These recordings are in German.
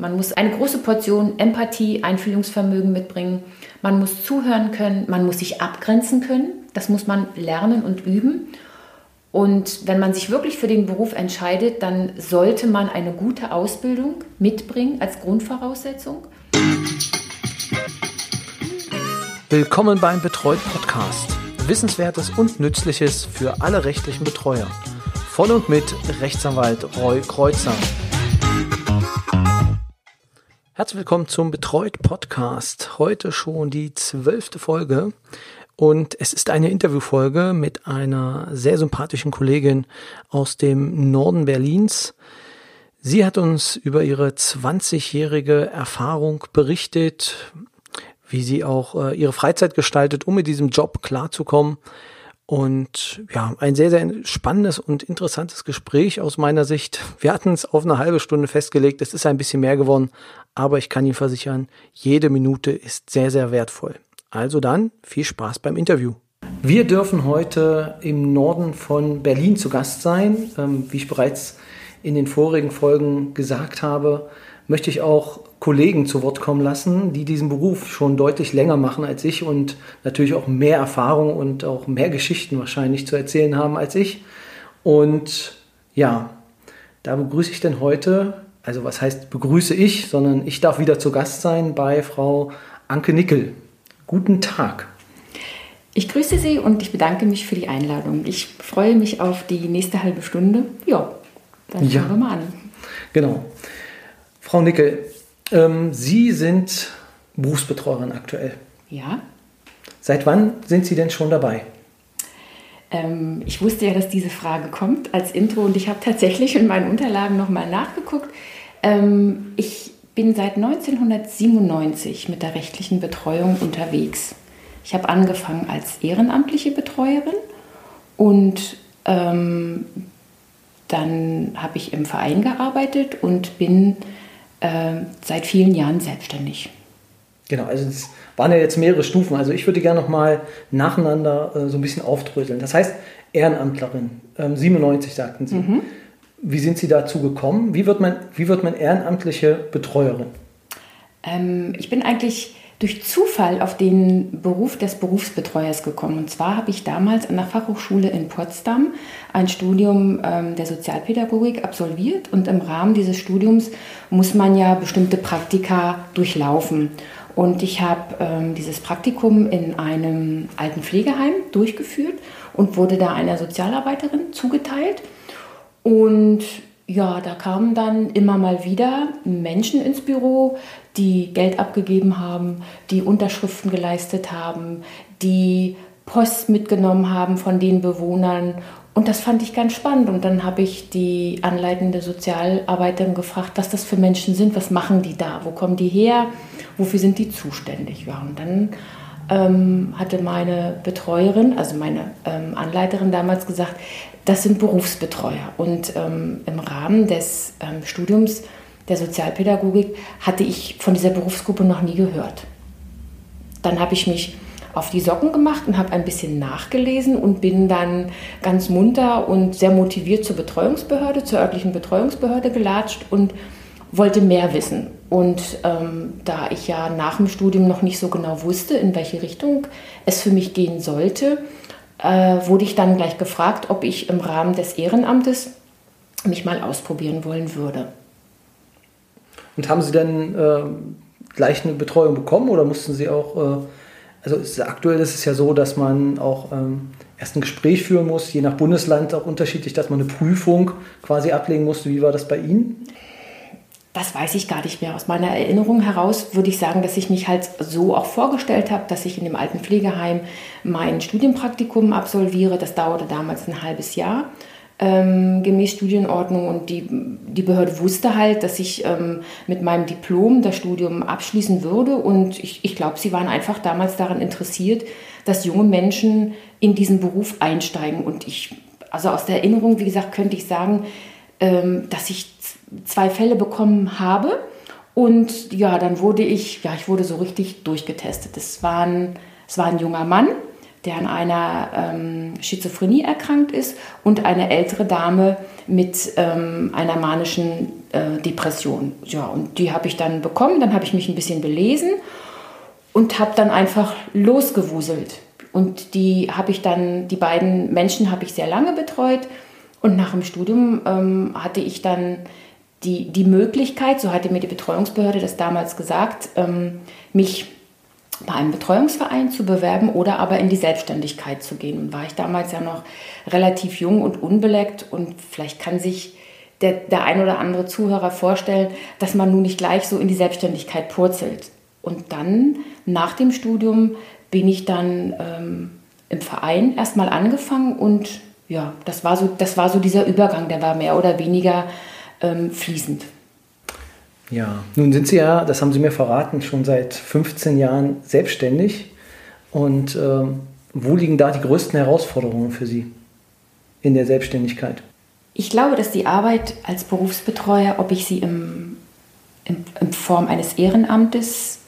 Man muss eine große Portion Empathie, Einfühlungsvermögen mitbringen. Man muss zuhören können, man muss sich abgrenzen können. Das muss man lernen und üben. Und wenn man sich wirklich für den Beruf entscheidet, dann sollte man eine gute Ausbildung mitbringen als Grundvoraussetzung. Willkommen beim Betreut Podcast. Wissenswertes und Nützliches für alle rechtlichen Betreuer. Von und mit Rechtsanwalt Roy Kreuzer. Herzlich willkommen zum Betreut Podcast. Heute schon die zwölfte Folge. Und es ist eine Interviewfolge mit einer sehr sympathischen Kollegin aus dem Norden Berlins. Sie hat uns über ihre 20-jährige Erfahrung berichtet, wie sie auch äh, ihre Freizeit gestaltet, um mit diesem Job klarzukommen. Und ja, ein sehr, sehr spannendes und interessantes Gespräch aus meiner Sicht. Wir hatten es auf eine halbe Stunde festgelegt. Es ist ein bisschen mehr geworden, aber ich kann Ihnen versichern, jede Minute ist sehr, sehr wertvoll. Also dann viel Spaß beim Interview. Wir dürfen heute im Norden von Berlin zu Gast sein. Ähm, wie ich bereits in den vorigen Folgen gesagt habe, möchte ich auch Kollegen zu Wort kommen lassen, die diesen Beruf schon deutlich länger machen als ich und natürlich auch mehr Erfahrung und auch mehr Geschichten wahrscheinlich zu erzählen haben als ich. Und ja, da begrüße ich denn heute, also was heißt begrüße ich, sondern ich darf wieder zu Gast sein bei Frau Anke Nickel. Guten Tag. Ich grüße Sie und ich bedanke mich für die Einladung. Ich freue mich auf die nächste halbe Stunde. Ja, dann ja. wir mal an. Genau. Frau Nickel, ähm, Sie sind Berufsbetreuerin aktuell. Ja. Seit wann sind Sie denn schon dabei? Ähm, ich wusste ja, dass diese Frage kommt als Intro und ich habe tatsächlich in meinen Unterlagen nochmal nachgeguckt. Ähm, ich bin seit 1997 mit der rechtlichen Betreuung unterwegs. Ich habe angefangen als ehrenamtliche Betreuerin und ähm, dann habe ich im Verein gearbeitet und bin äh, seit vielen Jahren selbstständig. Genau, also es waren ja jetzt mehrere Stufen. Also ich würde gerne noch mal nacheinander äh, so ein bisschen aufdröseln. Das heißt, Ehrenamtlerin, ähm, 97 sagten Sie. Mhm. Wie sind Sie dazu gekommen? Wie wird man, wie wird man ehrenamtliche Betreuerin? Ähm, ich bin eigentlich durch Zufall auf den Beruf des Berufsbetreuers gekommen. Und zwar habe ich damals an der Fachhochschule in Potsdam ein Studium ähm, der Sozialpädagogik absolviert. Und im Rahmen dieses Studiums muss man ja bestimmte Praktika durchlaufen. Und ich habe ähm, dieses Praktikum in einem alten Pflegeheim durchgeführt und wurde da einer Sozialarbeiterin zugeteilt. Und ja, da kamen dann immer mal wieder Menschen ins Büro, die Geld abgegeben haben, die Unterschriften geleistet haben, die Post mitgenommen haben von den Bewohnern. Und das fand ich ganz spannend. Und dann habe ich die anleitende Sozialarbeiterin gefragt, was das für Menschen sind, was machen die da, wo kommen die her, wofür sind die zuständig. Ja, und dann ähm, hatte meine Betreuerin, also meine ähm, Anleiterin damals gesagt, das sind Berufsbetreuer. Und ähm, im Rahmen des ähm, Studiums der Sozialpädagogik hatte ich von dieser Berufsgruppe noch nie gehört. Dann habe ich mich auf die Socken gemacht und habe ein bisschen nachgelesen und bin dann ganz munter und sehr motiviert zur Betreuungsbehörde, zur örtlichen Betreuungsbehörde gelatscht und wollte mehr wissen. Und ähm, da ich ja nach dem Studium noch nicht so genau wusste, in welche Richtung es für mich gehen sollte, äh, wurde ich dann gleich gefragt, ob ich im Rahmen des Ehrenamtes mich mal ausprobieren wollen würde. Und haben Sie dann äh, gleich eine Betreuung bekommen oder mussten Sie auch, äh, also ist, aktuell ist es ja so, dass man auch ähm, erst ein Gespräch führen muss, je nach Bundesland auch unterschiedlich, dass man eine Prüfung quasi ablegen musste. Wie war das bei Ihnen? Das weiß ich gar nicht mehr. Aus meiner Erinnerung heraus würde ich sagen, dass ich mich halt so auch vorgestellt habe, dass ich in dem alten Pflegeheim mein Studienpraktikum absolviere. Das dauerte damals ein halbes Jahr ähm, gemäß Studienordnung und die, die Behörde wusste halt, dass ich ähm, mit meinem Diplom das Studium abschließen würde und ich, ich glaube, sie waren einfach damals daran interessiert, dass junge Menschen in diesen Beruf einsteigen und ich, also aus der Erinnerung, wie gesagt, könnte ich sagen, ähm, dass ich zwei Fälle bekommen habe. Und ja, dann wurde ich, ja, ich wurde so richtig durchgetestet. Es war ein, es war ein junger Mann, der an einer ähm, Schizophrenie erkrankt ist und eine ältere Dame mit ähm, einer manischen äh, Depression. Ja, und die habe ich dann bekommen, dann habe ich mich ein bisschen belesen und habe dann einfach losgewuselt. Und die habe ich dann, die beiden Menschen habe ich sehr lange betreut. Und nach dem Studium ähm, hatte ich dann die, die Möglichkeit, so hatte mir die Betreuungsbehörde das damals gesagt, ähm, mich bei einem Betreuungsverein zu bewerben oder aber in die Selbstständigkeit zu gehen. Und war ich damals ja noch relativ jung und unbeleckt und vielleicht kann sich der, der ein oder andere Zuhörer vorstellen, dass man nun nicht gleich so in die Selbstständigkeit purzelt. Und dann nach dem Studium bin ich dann ähm, im Verein erstmal angefangen und ja, das war so, das war so dieser Übergang, der war mehr oder weniger ähm, fließend. Ja, nun sind Sie ja, das haben Sie mir verraten, schon seit 15 Jahren selbstständig. Und äh, wo liegen da die größten Herausforderungen für Sie in der Selbstständigkeit? Ich glaube, dass die Arbeit als Berufsbetreuer, ob ich sie im, in, in Form eines Ehrenamtes,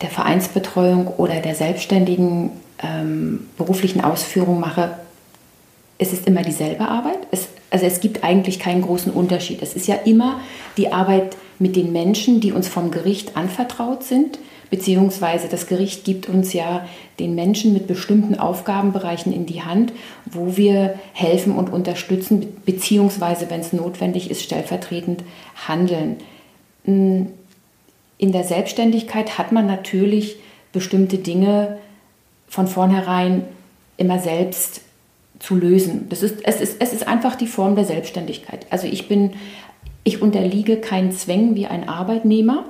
der Vereinsbetreuung oder der selbstständigen ähm, beruflichen Ausführung mache, es ist immer dieselbe Arbeit. Es, also es gibt eigentlich keinen großen Unterschied. Es ist ja immer die Arbeit mit den Menschen, die uns vom Gericht anvertraut sind, beziehungsweise das Gericht gibt uns ja den Menschen mit bestimmten Aufgabenbereichen in die Hand, wo wir helfen und unterstützen, beziehungsweise, wenn es notwendig ist, stellvertretend handeln. Hm, in der Selbstständigkeit hat man natürlich bestimmte Dinge von vornherein immer selbst zu lösen. Das ist, es, ist, es ist einfach die Form der Selbstständigkeit. Also ich bin, ich unterliege keinen Zwängen wie ein Arbeitnehmer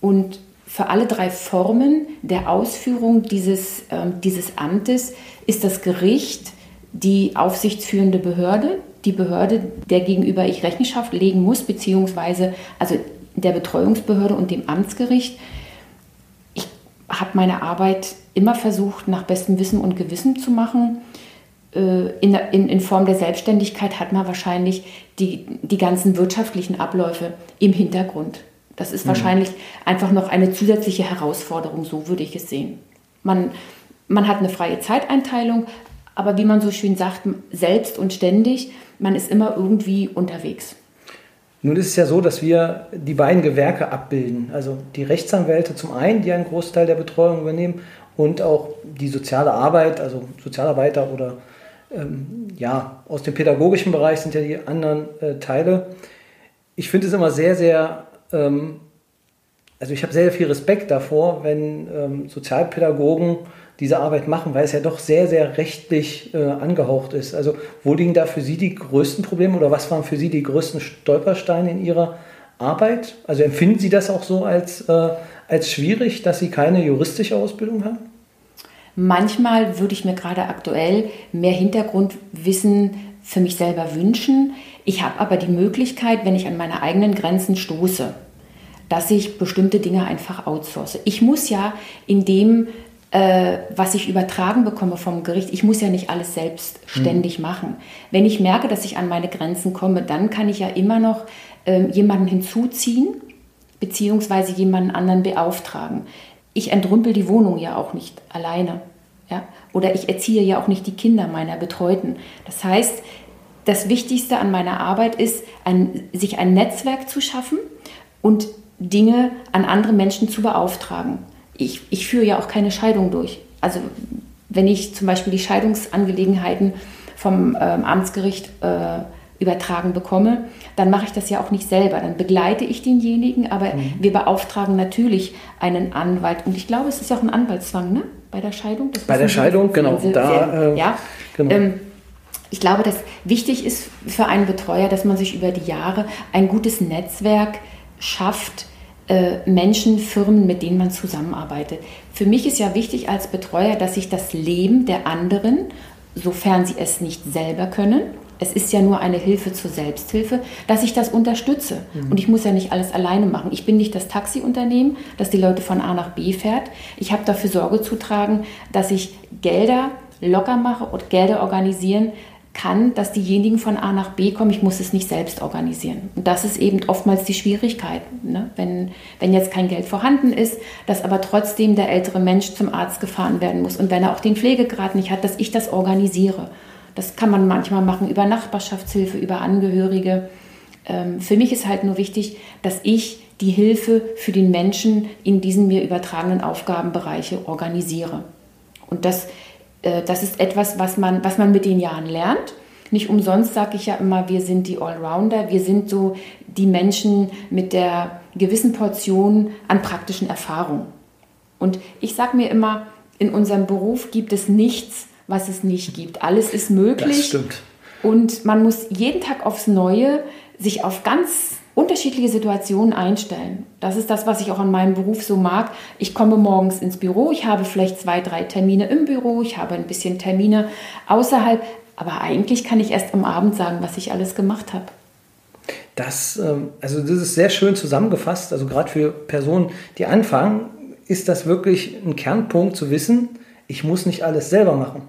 und für alle drei Formen der Ausführung dieses, äh, dieses Amtes ist das Gericht die aufsichtsführende Behörde, die Behörde, der gegenüber ich Rechenschaft legen muss, beziehungsweise also der Betreuungsbehörde und dem Amtsgericht. Ich habe meine Arbeit immer versucht, nach bestem Wissen und Gewissen zu machen. Äh, in, in, in, Form der Selbstständigkeit hat man wahrscheinlich die, die ganzen wirtschaftlichen Abläufe im Hintergrund. Das ist mhm. wahrscheinlich einfach noch eine zusätzliche Herausforderung, so würde ich es sehen. Man, man hat eine freie Zeiteinteilung, aber wie man so schön sagt, selbst und ständig, man ist immer irgendwie unterwegs. Nun ist es ja so, dass wir die beiden Gewerke abbilden. Also die Rechtsanwälte zum einen, die einen Großteil der Betreuung übernehmen, und auch die soziale Arbeit, also Sozialarbeiter oder ähm, ja, aus dem pädagogischen Bereich sind ja die anderen äh, Teile. Ich finde es immer sehr, sehr, ähm, also ich habe sehr, sehr viel Respekt davor, wenn ähm, Sozialpädagogen diese Arbeit machen, weil es ja doch sehr, sehr rechtlich äh, angehaucht ist. Also wo liegen da für Sie die größten Probleme oder was waren für Sie die größten Stolpersteine in Ihrer Arbeit? Also empfinden Sie das auch so als, äh, als schwierig, dass Sie keine juristische Ausbildung haben? Manchmal würde ich mir gerade aktuell mehr Hintergrundwissen für mich selber wünschen. Ich habe aber die Möglichkeit, wenn ich an meine eigenen Grenzen stoße, dass ich bestimmte Dinge einfach outsource. Ich muss ja in dem, äh, was ich übertragen bekomme vom Gericht, ich muss ja nicht alles selbstständig mhm. machen. Wenn ich merke, dass ich an meine Grenzen komme, dann kann ich ja immer noch äh, jemanden hinzuziehen, beziehungsweise jemanden anderen beauftragen ich entrümpel die Wohnung ja auch nicht alleine. Ja? Oder ich erziehe ja auch nicht die Kinder meiner Betreuten. Das heißt, das Wichtigste an meiner Arbeit ist, ein, sich ein Netzwerk zu schaffen und Dinge an andere Menschen zu beauftragen. Ich, ich führe ja auch keine Scheidung durch. Also wenn ich zum Beispiel die Scheidungsangelegenheiten vom ähm, Amtsgericht äh, übertragen bekomme, dann mache ich das ja auch nicht selber. Dann begleite ich denjenigen, aber mhm. wir beauftragen natürlich einen Anwalt. Und ich glaube, es ist ja auch ein Anwaltszwang, ne? Bei der Scheidung. Bei der Scheidung, genau. Sehr, da, äh, ja. Genau. Ähm, ich glaube, dass wichtig ist für einen Betreuer, dass man sich über die Jahre ein gutes Netzwerk schafft, äh, Menschen, Firmen, mit denen man zusammenarbeitet. Für mich ist ja wichtig als Betreuer, dass ich das Leben der anderen, sofern sie es nicht selber können, es ist ja nur eine Hilfe zur Selbsthilfe, dass ich das unterstütze. Mhm. Und ich muss ja nicht alles alleine machen. Ich bin nicht das Taxiunternehmen, das die Leute von A nach B fährt. Ich habe dafür Sorge zu tragen, dass ich Gelder locker mache und Gelder organisieren, kann, dass diejenigen von A nach B kommen. Ich muss es nicht selbst organisieren. Und das ist eben oftmals die Schwierigkeit. Ne? Wenn, wenn jetzt kein Geld vorhanden ist, dass aber trotzdem der ältere Mensch zum Arzt gefahren werden muss. Und wenn er auch den Pflegegrad nicht hat, dass ich das organisiere. Das kann man manchmal machen über Nachbarschaftshilfe, über Angehörige. Ähm, für mich ist halt nur wichtig, dass ich die Hilfe für den Menschen in diesen mir übertragenen Aufgabenbereiche organisiere. Und das äh, das ist etwas, was man, was man mit den Jahren lernt. Nicht umsonst sage ich ja immer, wir sind die Allrounder, wir sind so die Menschen mit der gewissen Portion an praktischen Erfahrung. Und ich sage mir immer, in unserem Beruf gibt es nichts, was es nicht gibt. Alles ist möglich. Das stimmt. Und man muss jeden Tag aufs Neue sich auf ganz unterschiedliche Situationen einstellen. Das ist das, was ich auch an meinem Beruf so mag. Ich komme morgens ins Büro, ich habe vielleicht zwei, drei Termine im Büro, ich habe ein bisschen Termine außerhalb, aber eigentlich kann ich erst am Abend sagen, was ich alles gemacht habe. Das, ähm, also das ist sehr schön zusammengefasst. Also gerade für Personen, die anfangen, ist das wirklich ein Kernpunkt zu wissen, ich muss nicht alles selber machen.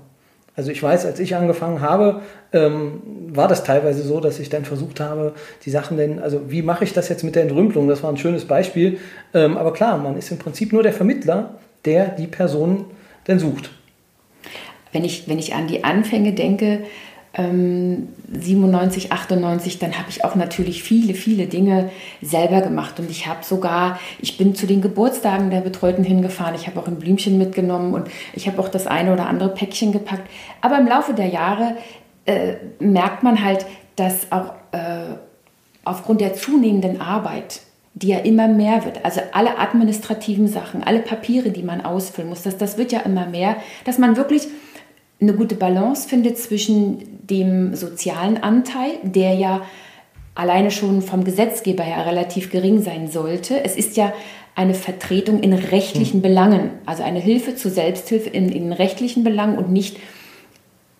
Also ich weiß, als ich angefangen habe, ähm, war das teilweise so, dass ich dann versucht habe, die Sachen denn, also wie mache ich das jetzt mit der Entrümpelung? Das war ein schönes Beispiel. Ähm, aber klar, man ist im Prinzip nur der Vermittler, der die Person denn sucht. Wenn ich, wenn ich an die Anfänge denke, ähm, 97, 98, dann habe ich auch natürlich viele, viele Dinge selber gemacht. Und ich habe sogar, ich bin zu den Geburtstagen der Betreuten hingefahren, ich habe auch ein Blümchen mitgenommen und ich habe auch das eine oder andere Päckchen gepackt. Aber im Laufe der Jahre äh, merkt man halt, dass auch äh, aufgrund der zunehmenden Arbeit, die ja immer mehr wird, also alle administrativen Sachen, alle Papiere, die man ausfüllen muss, das, das wird ja immer mehr, dass man wirklich eine gute Balance findet zwischen dem sozialen Anteil, der ja alleine schon vom Gesetzgeber her relativ gering sein sollte. Es ist ja eine Vertretung in rechtlichen hm. Belangen, also eine Hilfe zur Selbsthilfe in, in rechtlichen Belangen und nicht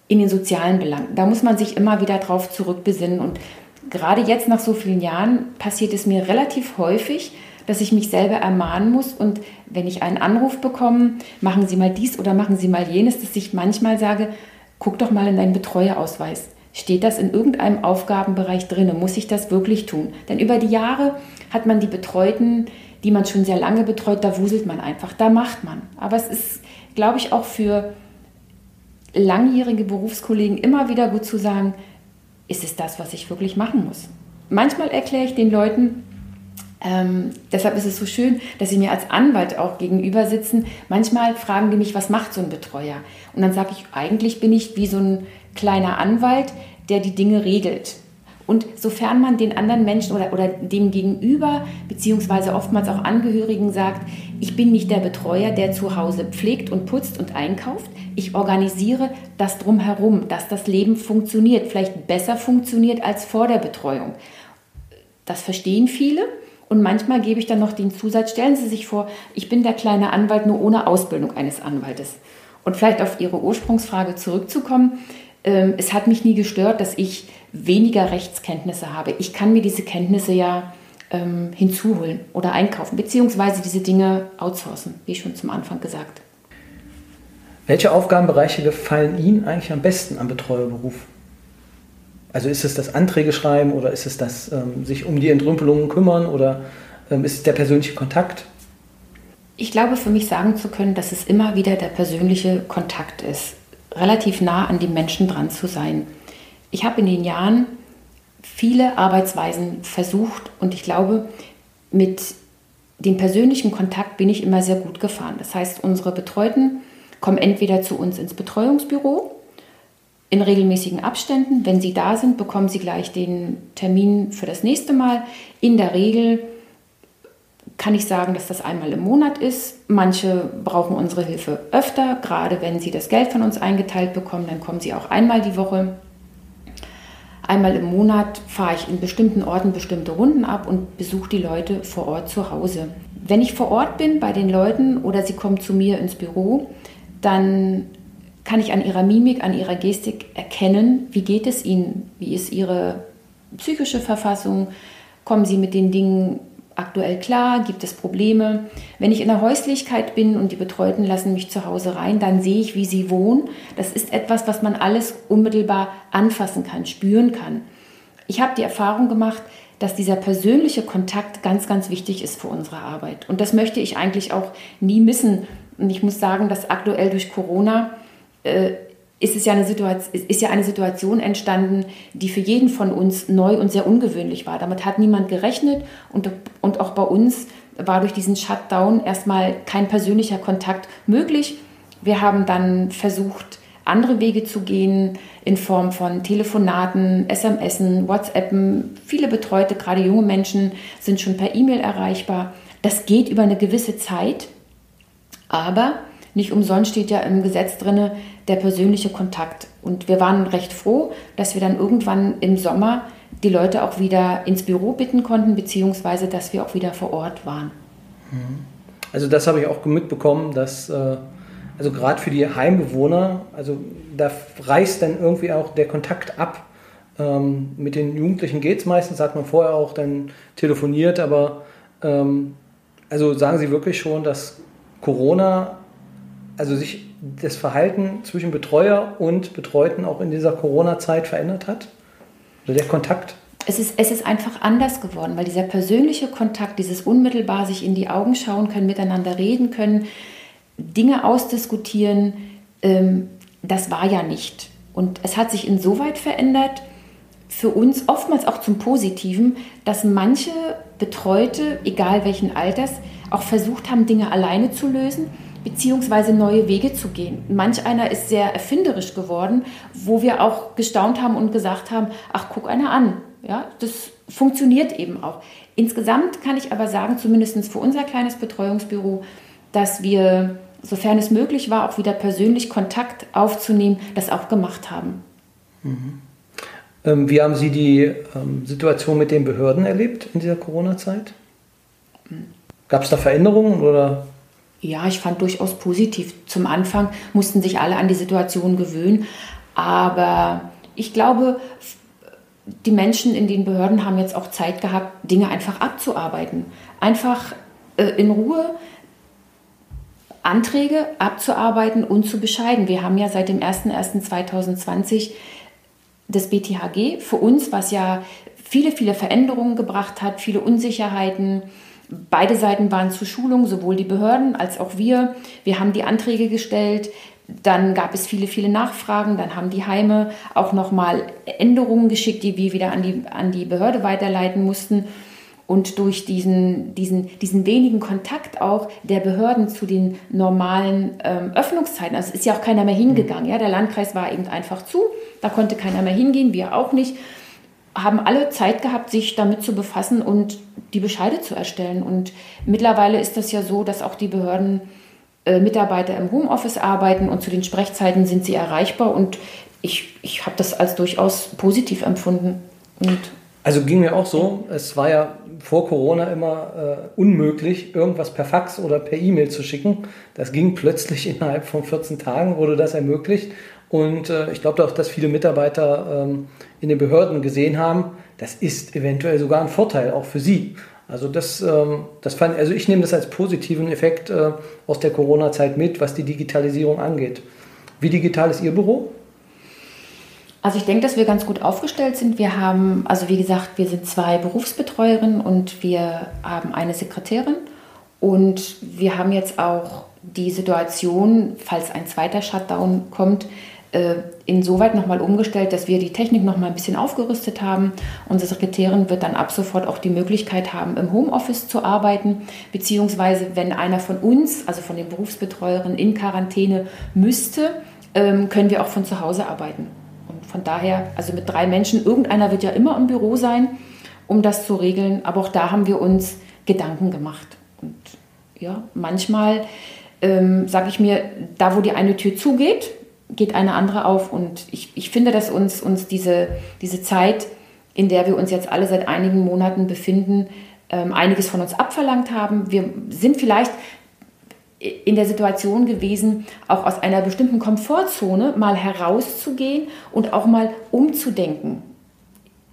in den sozialen Belangen. Da muss man sich immer wieder drauf zurückbesinnen. Und gerade jetzt nach so vielen Jahren passiert es mir relativ häufig, dass ich mich selber ermahnen muss und wenn ich einen Anruf bekomme, machen Sie mal dies oder machen Sie mal jenes, dass ich manchmal sage, guck doch mal in deinen Betreuerausweis. Steht das in irgendeinem Aufgabenbereich drin? Muss ich das wirklich tun? Denn über die Jahre hat man die Betreuten, die man schon sehr lange betreut, da wuselt man einfach, da macht man. Aber es ist, glaube ich, auch für langjährige Berufskollegen immer wieder gut zu sagen, ist es das, was ich wirklich machen muss? Manchmal erkläre ich den Leuten, ähm, deshalb ist es so schön, dass sie mir als Anwalt auch gegenüber sitzen. Manchmal fragen die mich, was macht so ein Betreuer? Und dann sage ich, eigentlich bin ich wie so ein kleiner Anwalt, der die Dinge regelt. Und sofern man den anderen Menschen oder, oder dem Gegenüber, beziehungsweise oftmals auch Angehörigen sagt, ich bin nicht der Betreuer, der zu Hause pflegt und putzt und einkauft, ich organisiere das drumherum, dass das Leben funktioniert, vielleicht besser funktioniert als vor der Betreuung. Das verstehen viele und manchmal gebe ich dann noch den Zusatz, stellen Sie sich vor, ich bin der kleine Anwalt nur ohne Ausbildung eines Anwaltes. Und vielleicht auf Ihre Ursprungsfrage zurückzukommen, ähm, es hat mich nie gestört, dass ich weniger Rechtskenntnisse habe. Ich kann mir diese Kenntnisse ja ähm, hinzuholen oder einkaufen, beziehungsweise diese Dinge outsourcen, wie schon zum Anfang gesagt. Welche Aufgabenbereiche gefallen Ihnen eigentlich am besten am Betreuerberuf? Also ist es das Anträge schreiben oder ist es das ähm, sich um die Entrümpelungen kümmern oder ähm, ist es der persönliche Kontakt? Ich glaube, für mich sagen zu können, dass es immer wieder der persönliche Kontakt ist, relativ nah an die Menschen dran zu sein. Ich habe in den Jahren viele Arbeitsweisen versucht und ich glaube, mit dem persönlichen Kontakt bin ich immer sehr gut gefahren. Das heißt, unsere Betreuten kommen entweder zu uns ins Betreuungsbüro in regelmäßigen Abständen. Wenn Sie da sind, bekommen Sie gleich den Termin für das nächste Mal. In der Regel kann ich sagen, dass das einmal im Monat ist. Manche brauchen unsere Hilfe öfter, gerade wenn sie das Geld von uns eingeteilt bekommen, dann kommen sie auch einmal die Woche. Einmal im Monat fahre ich in bestimmten Orten bestimmte Runden ab und besuche die Leute vor Ort zu Hause. Wenn ich vor Ort bin bei den Leuten oder sie kommen zu mir ins Büro, dann kann ich an ihrer Mimik, an ihrer Gestik erkennen, wie geht es ihnen, wie ist ihre psychische Verfassung, kommen sie mit den Dingen aktuell klar? Gibt es Probleme? Wenn ich in der Häuslichkeit bin und die Betreuten lassen mich zu Hause rein, dann sehe ich, wie sie wohnen. Das ist etwas, was man alles unmittelbar anfassen kann, spüren kann. Ich habe die Erfahrung gemacht, dass dieser persönliche Kontakt ganz, ganz wichtig ist für unsere Arbeit. Und das möchte ich eigentlich auch nie missen. Und ich muss sagen, dass aktuell durch Corona äh, ist es ja eine Situation, ist ja eine Situation entstanden, die für jeden von uns neu und sehr ungewöhnlich war. Damit hat niemand gerechnet und, und auch bei uns war durch diesen Shutdown erstmal kein persönlicher Kontakt möglich. Wir haben dann versucht, andere Wege zu gehen in Form von Telefonaten, SMSen, WhatsAppen. Viele Betreute, gerade junge Menschen, sind schon per E-Mail erreichbar. Das geht über eine gewisse Zeit, aber nicht umsonst steht ja im Gesetz drin der persönliche Kontakt. Und wir waren recht froh, dass wir dann irgendwann im Sommer die Leute auch wieder ins Büro bitten konnten, beziehungsweise dass wir auch wieder vor Ort waren. Mhm. Also das habe ich auch mitbekommen, dass äh, also gerade für die Heimbewohner, also da reißt dann irgendwie auch der Kontakt ab. Ähm, mit den Jugendlichen geht es meistens, hat man vorher auch dann telefoniert, aber ähm, also sagen Sie wirklich schon, dass Corona also sich das Verhalten zwischen Betreuer und Betreuten auch in dieser Corona-Zeit verändert hat? Oder der Kontakt? Es ist, es ist einfach anders geworden, weil dieser persönliche Kontakt, dieses unmittelbar sich in die Augen schauen können, miteinander reden können, Dinge ausdiskutieren, ähm, das war ja nicht. Und es hat sich insoweit verändert, für uns oftmals auch zum Positiven, dass manche Betreute, egal welchen Alters, auch versucht haben, Dinge alleine zu lösen beziehungsweise neue Wege zu gehen. Manch einer ist sehr erfinderisch geworden, wo wir auch gestaunt haben und gesagt haben, ach, guck einer an. Ja, das funktioniert eben auch. Insgesamt kann ich aber sagen, zumindest für unser kleines Betreuungsbüro, dass wir, sofern es möglich war, auch wieder persönlich Kontakt aufzunehmen, das auch gemacht haben. Mhm. Ähm, wie haben Sie die ähm, Situation mit den Behörden erlebt in dieser Corona-Zeit? Hm. Gab es da Veränderungen oder ja, ich fand durchaus positiv. Zum Anfang mussten sich alle an die Situation gewöhnen, aber ich glaube, die Menschen in den Behörden haben jetzt auch Zeit gehabt, Dinge einfach abzuarbeiten. Einfach äh, in Ruhe Anträge abzuarbeiten und zu bescheiden. Wir haben ja seit dem 01.01.2020 das BTHG für uns, was ja viele, viele Veränderungen gebracht hat, viele Unsicherheiten, Beide Seiten waren zur Schulung, sowohl die Behörden als auch wir. Wir haben die Anträge gestellt. Dann gab es viele, viele Nachfragen. Dann haben die Heime auch nochmal Änderungen geschickt, die wir wieder an die, an die Behörde weiterleiten mussten. Und durch diesen, diesen, diesen wenigen Kontakt auch der Behörden zu den normalen ähm, Öffnungszeiten, also es ist ja auch keiner mehr hingegangen. Ja? Der Landkreis war eben einfach zu, da konnte keiner mehr hingehen, wir auch nicht haben alle Zeit gehabt, sich damit zu befassen und die Bescheide zu erstellen. Und mittlerweile ist das ja so, dass auch die Behörden äh, Mitarbeiter im Homeoffice arbeiten und zu den Sprechzeiten sind sie erreichbar. Und ich, ich habe das als durchaus positiv empfunden. Und also ging mir auch so. Es war ja vor Corona immer äh, unmöglich, irgendwas per Fax oder per E-Mail zu schicken. Das ging plötzlich innerhalb von 14 Tagen, wurde das ermöglicht. Und äh, ich glaube auch, dass viele Mitarbeiter ähm, in den Behörden gesehen haben, das ist eventuell sogar ein Vorteil auch für sie. Also das, ähm, das fand, also ich nehme das als positiven Effekt äh, aus der Corona-Zeit mit, was die Digitalisierung angeht. Wie digital ist Ihr Büro? Also ich denke, dass wir ganz gut aufgestellt sind. Wir haben, also wie gesagt, wir sind zwei Berufsbetreuerinnen und wir haben eine Sekretärin. Und wir haben jetzt auch die Situation, falls ein zweiter Shutdown kommt, äh, insoweit nochmal umgestellt, dass wir die Technik nochmal ein bisschen aufgerüstet haben. Unsere Sekretärin wird dann ab sofort auch die Möglichkeit haben, im Homeoffice zu arbeiten, beziehungsweise wenn einer von uns, also von den Berufsbetreuerinnen, in Quarantäne müsste, ähm, können wir auch von zu Hause arbeiten. Und von daher, also mit drei Menschen, irgendeiner wird ja immer im Büro sein, um das zu regeln. Aber auch da haben wir uns Gedanken gemacht. Und ja, manchmal ähm, sage ich mir, da wo die eine Tür zugeht, geht eine andere auf. Und ich, ich finde, dass uns, uns diese, diese Zeit, in der wir uns jetzt alle seit einigen Monaten befinden, ähm, einiges von uns abverlangt haben. Wir sind vielleicht in der Situation gewesen, auch aus einer bestimmten Komfortzone mal herauszugehen und auch mal umzudenken.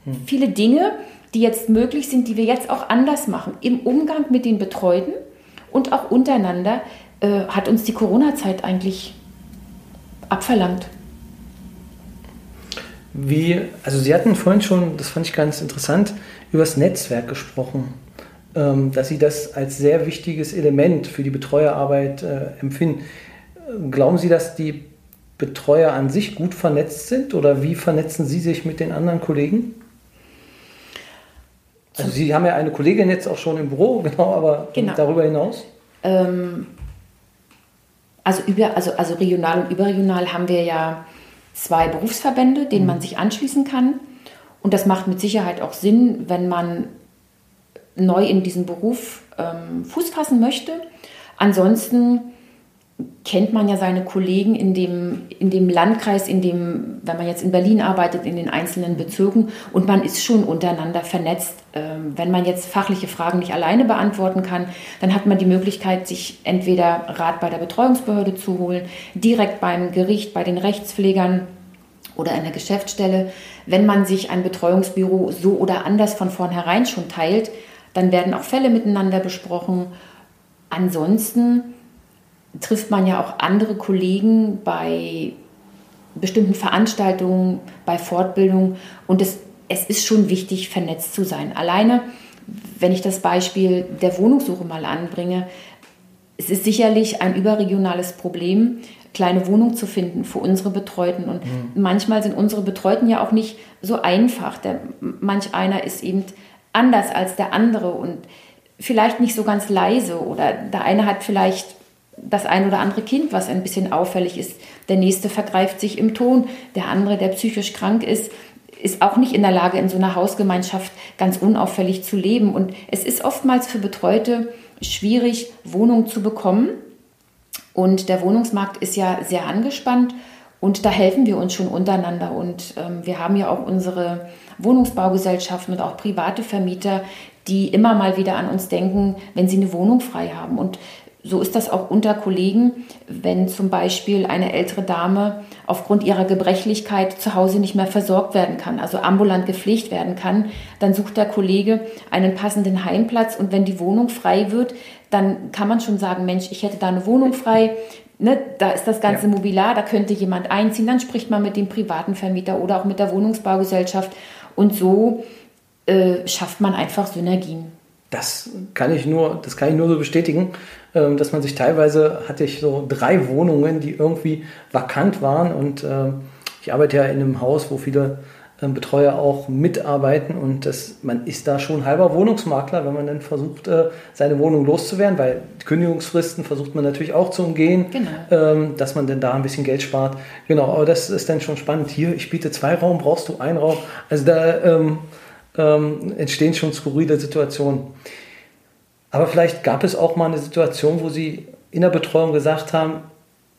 Hm. Viele Dinge die jetzt möglich sind, die wir jetzt auch anders machen. Im Umgang mit den Betreuten und auch untereinander äh, hat uns die Corona-Zeit eigentlich abverlangt. Wie, also Sie hatten vorhin schon, das fand ich ganz interessant, über das Netzwerk gesprochen, ähm, dass Sie das als sehr wichtiges Element für die Betreuerarbeit äh, empfinden. Glauben Sie, dass die Betreuer an sich gut vernetzt sind oder wie vernetzen Sie sich mit den anderen Kollegen? Also Sie haben ja eine Kollegin jetzt auch schon im Büro, genau, aber genau. darüber hinaus? Ähm, also, über, also, also regional und überregional haben wir ja zwei Berufsverbände, denen mhm. man sich anschließen kann. Und das macht mit Sicherheit auch Sinn, wenn man neu in diesen Beruf ähm, Fuß fassen möchte. Ansonsten kennt man ja seine Kollegen in dem, in dem Landkreis, in dem, wenn man jetzt in Berlin arbeitet, in den einzelnen Bezirken und man ist schon untereinander vernetzt. Ähm, wenn man jetzt fachliche Fragen nicht alleine beantworten kann, dann hat man die Möglichkeit, sich entweder Rat bei der Betreuungsbehörde zu holen, direkt beim Gericht, bei den Rechtspflegern oder in der Geschäftsstelle. Wenn man sich ein Betreuungsbüro so oder anders von vornherein schon teilt, dann werden auch Fälle miteinander besprochen. Ansonsten trifft man ja auch andere Kollegen bei bestimmten Veranstaltungen, bei Fortbildungen und es, es ist schon wichtig, vernetzt zu sein. Alleine, wenn ich das Beispiel der Wohnungssuche mal anbringe, es ist sicherlich ein überregionales Problem, kleine Wohnung zu finden für unsere Betreuten. Und mhm. manchmal sind unsere Betreuten ja auch nicht so einfach. Der, manch einer ist eben anders als der andere und vielleicht nicht so ganz leise oder der eine hat vielleicht das ein oder andere Kind, was ein bisschen auffällig ist. Der nächste vergreift sich im Ton. Der andere, der psychisch krank ist, ist auch nicht in der Lage, in so einer Hausgemeinschaft ganz unauffällig zu leben. Und es ist oftmals für Betreute schwierig, Wohnungen zu bekommen. Und der Wohnungsmarkt ist ja sehr angespannt. Und da helfen wir uns schon untereinander. Und ähm, wir haben ja auch unsere Wohnungsbaugesellschaften und auch private Vermieter, die immer mal wieder an uns denken, wenn sie eine Wohnung frei haben. Und so ist das auch unter Kollegen, wenn zum Beispiel eine ältere Dame aufgrund ihrer Gebrechlichkeit zu Hause nicht mehr versorgt werden kann, also ambulant gepflegt werden kann, dann sucht der Kollege einen passenden Heimplatz und wenn die Wohnung frei wird, dann kann man schon sagen, Mensch, ich hätte da eine Wohnung frei, ne, da ist das ganze ja. Mobiliar, da könnte jemand einziehen, dann spricht man mit dem privaten Vermieter oder auch mit der Wohnungsbaugesellschaft und so äh, schafft man einfach Synergien. Das kann ich nur, das kann ich nur so bestätigen. Ähm, dass man sich teilweise hatte ich so drei Wohnungen, die irgendwie vakant waren und ähm, ich arbeite ja in einem Haus, wo viele ähm, Betreuer auch mitarbeiten und das, man ist da schon halber Wohnungsmakler, wenn man dann versucht, äh, seine Wohnung loszuwerden, weil Kündigungsfristen versucht man natürlich auch zu umgehen, genau. dass man dann da ein bisschen Geld spart. Genau, aber das ist dann schon spannend. Hier, ich biete zwei Raum, brauchst du einen Raum? Also da ähm, ähm, entstehen schon skurrile Situationen. Aber vielleicht gab es auch mal eine Situation, wo Sie in der Betreuung gesagt haben,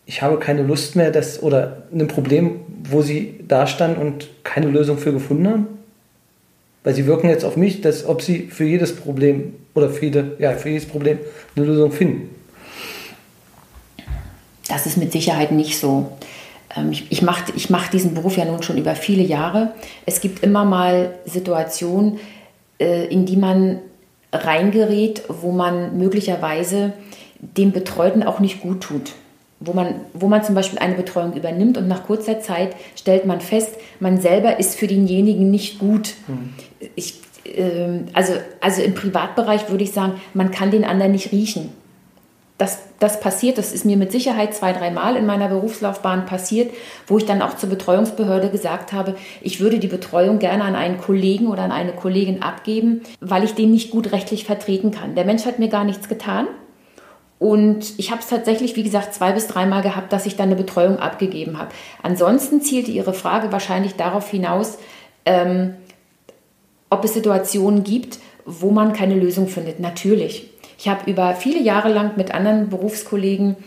ich habe keine Lust mehr, das, oder ein Problem, wo Sie da standen und keine Lösung für gefunden haben? Weil Sie wirken jetzt auf mich, dass, ob Sie für jedes Problem oder für, jede, ja, für jedes Problem eine Lösung finden. Das ist mit Sicherheit nicht so. Ähm, ich, ich mache ich mach diesen Beruf ja nun schon über viele Jahre. Es gibt immer mal Situationen, äh, in die man reingerät, wo man möglicherweise dem Betreuten auch nicht gut tut. Wo man, wo man zum Beispiel eine Betreuung übernimmt und nach kurzer Zeit stellt man fest, man selber ist für denjenigen nicht gut. Mhm. Ich, äh, also, also im Privatbereich würde ich sagen, man kann den anderen nicht riechen das, das passiert, das ist mir mit Sicherheit zwei, dreimal in meiner Berufslaufbahn passiert, wo ich dann auch zur Betreuungsbehörde gesagt habe, ich würde die Betreuung gerne an einen Kollegen oder an eine Kollegin abgeben, weil ich den nicht gut rechtlich vertreten kann. Der Mensch hat mir gar nichts getan. Und ich habe es tatsächlich, wie gesagt, zwei bis dreimal gehabt, dass ich dann eine Betreuung abgegeben habe. Ansonsten zielte Ihre Frage wahrscheinlich darauf hinaus, ähm, ob es Situationen gibt, wo man keine Lösung findet. Natürlich. Ich habe über viele Jahre lang mit anderen Berufskollegen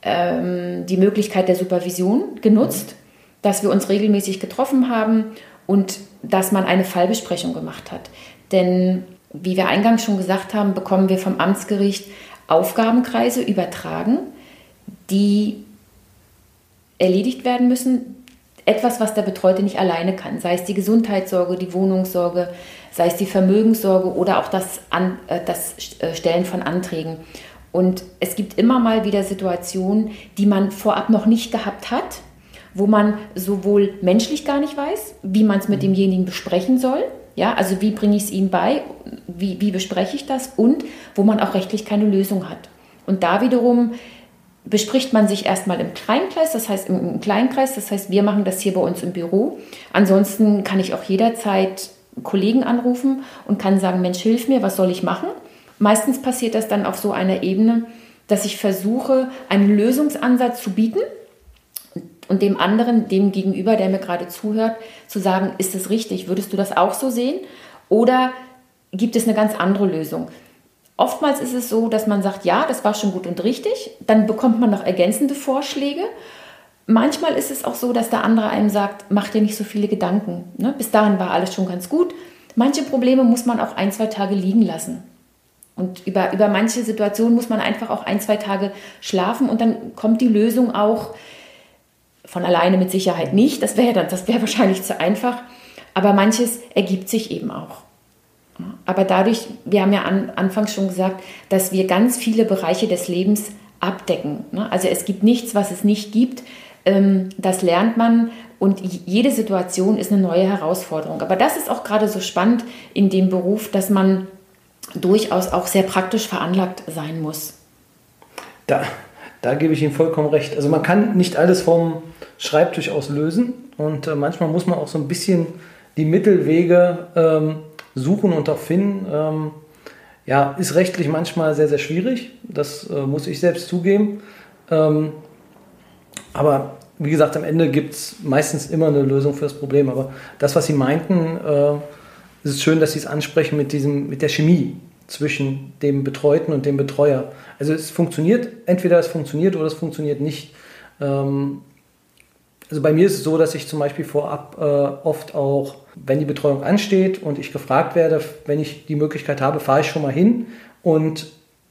ähm, die Möglichkeit der Supervision genutzt, dass wir uns regelmäßig getroffen haben und dass man eine Fallbesprechung gemacht hat. Denn wie wir eingangs schon gesagt haben, bekommen wir vom Amtsgericht Aufgabenkreise übertragen, die erledigt werden müssen. Etwas, was der Betreute nicht alleine kann. Sei es die Gesundheitssorge, die Wohnungssorge, sei es die Vermögenssorge oder auch das, An, äh, das äh, Stellen von Anträgen. Und es gibt immer mal wieder Situationen, die man vorab noch nicht gehabt hat, wo man sowohl menschlich gar nicht weiß, wie man es mit demjenigen besprechen soll, ja, also wie bringe ich es ihm bei, wie, wie bespreche ich das und wo man auch rechtlich keine Lösung hat. Und da wiederum bespricht man sich erstmal im Kleinkreis, das heißt im, Kleinkreis, das heißt, wir machen das hier bei uns im Büro. Ansonsten kann ich auch jederzeit Kollegen anrufen und kann sagen, Mensch, hilf mir, was soll ich machen? Meistens passiert das dann auf so einer Ebene, dass ich versuche, einen Lösungsansatz zu bieten und dem anderen, dem Gegenüber, der mir gerade zuhört, zu sagen, ist es richtig? Würdest du das auch so sehen? Oder gibt es eine ganz andere Lösung? Oftmals ist es so, dass man sagt, ja, das war schon gut und richtig. Dann bekommt man noch ergänzende Vorschläge. Manchmal ist es auch so, dass der andere einem sagt, mach dir nicht so viele Gedanken. Ne? Bis dahin war alles schon ganz gut. Manche Probleme muss man auch ein, zwei Tage liegen lassen. Und über, über manche Situationen muss man einfach auch ein, zwei Tage schlafen und dann kommt die Lösung auch von alleine mit Sicherheit nicht. Das wäre das wäre wahrscheinlich zu einfach. Aber manches ergibt sich eben auch. Aber dadurch, wir haben ja an, anfangs schon gesagt, dass wir ganz viele Bereiche des Lebens abdecken. Ne? Also es gibt nichts, was es nicht gibt. Ähm, das lernt man und jede Situation ist eine neue Herausforderung. Aber das ist auch gerade so spannend in dem Beruf, dass man durchaus auch sehr praktisch veranlagt sein muss. Da, da gebe ich Ihnen vollkommen recht. Also man kann nicht alles vom Schreibtisch aus lösen und äh, manchmal muss man auch so ein bisschen die Mittelwege ähm, suchen und auch finden. Ähm, ja, ist rechtlich manchmal sehr, sehr schwierig. Das äh, muss ich selbst zugeben. Ähm, aber wie gesagt, am Ende gibt es meistens immer eine Lösung für das Problem. Aber das, was Sie meinten, äh, es ist schön, dass Sie es ansprechen mit, diesem, mit der Chemie zwischen dem Betreuten und dem Betreuer. Also es funktioniert, entweder es funktioniert oder es funktioniert nicht. Ähm, also bei mir ist es so, dass ich zum Beispiel vorab äh, oft auch, wenn die Betreuung ansteht und ich gefragt werde, wenn ich die Möglichkeit habe, fahre ich schon mal hin und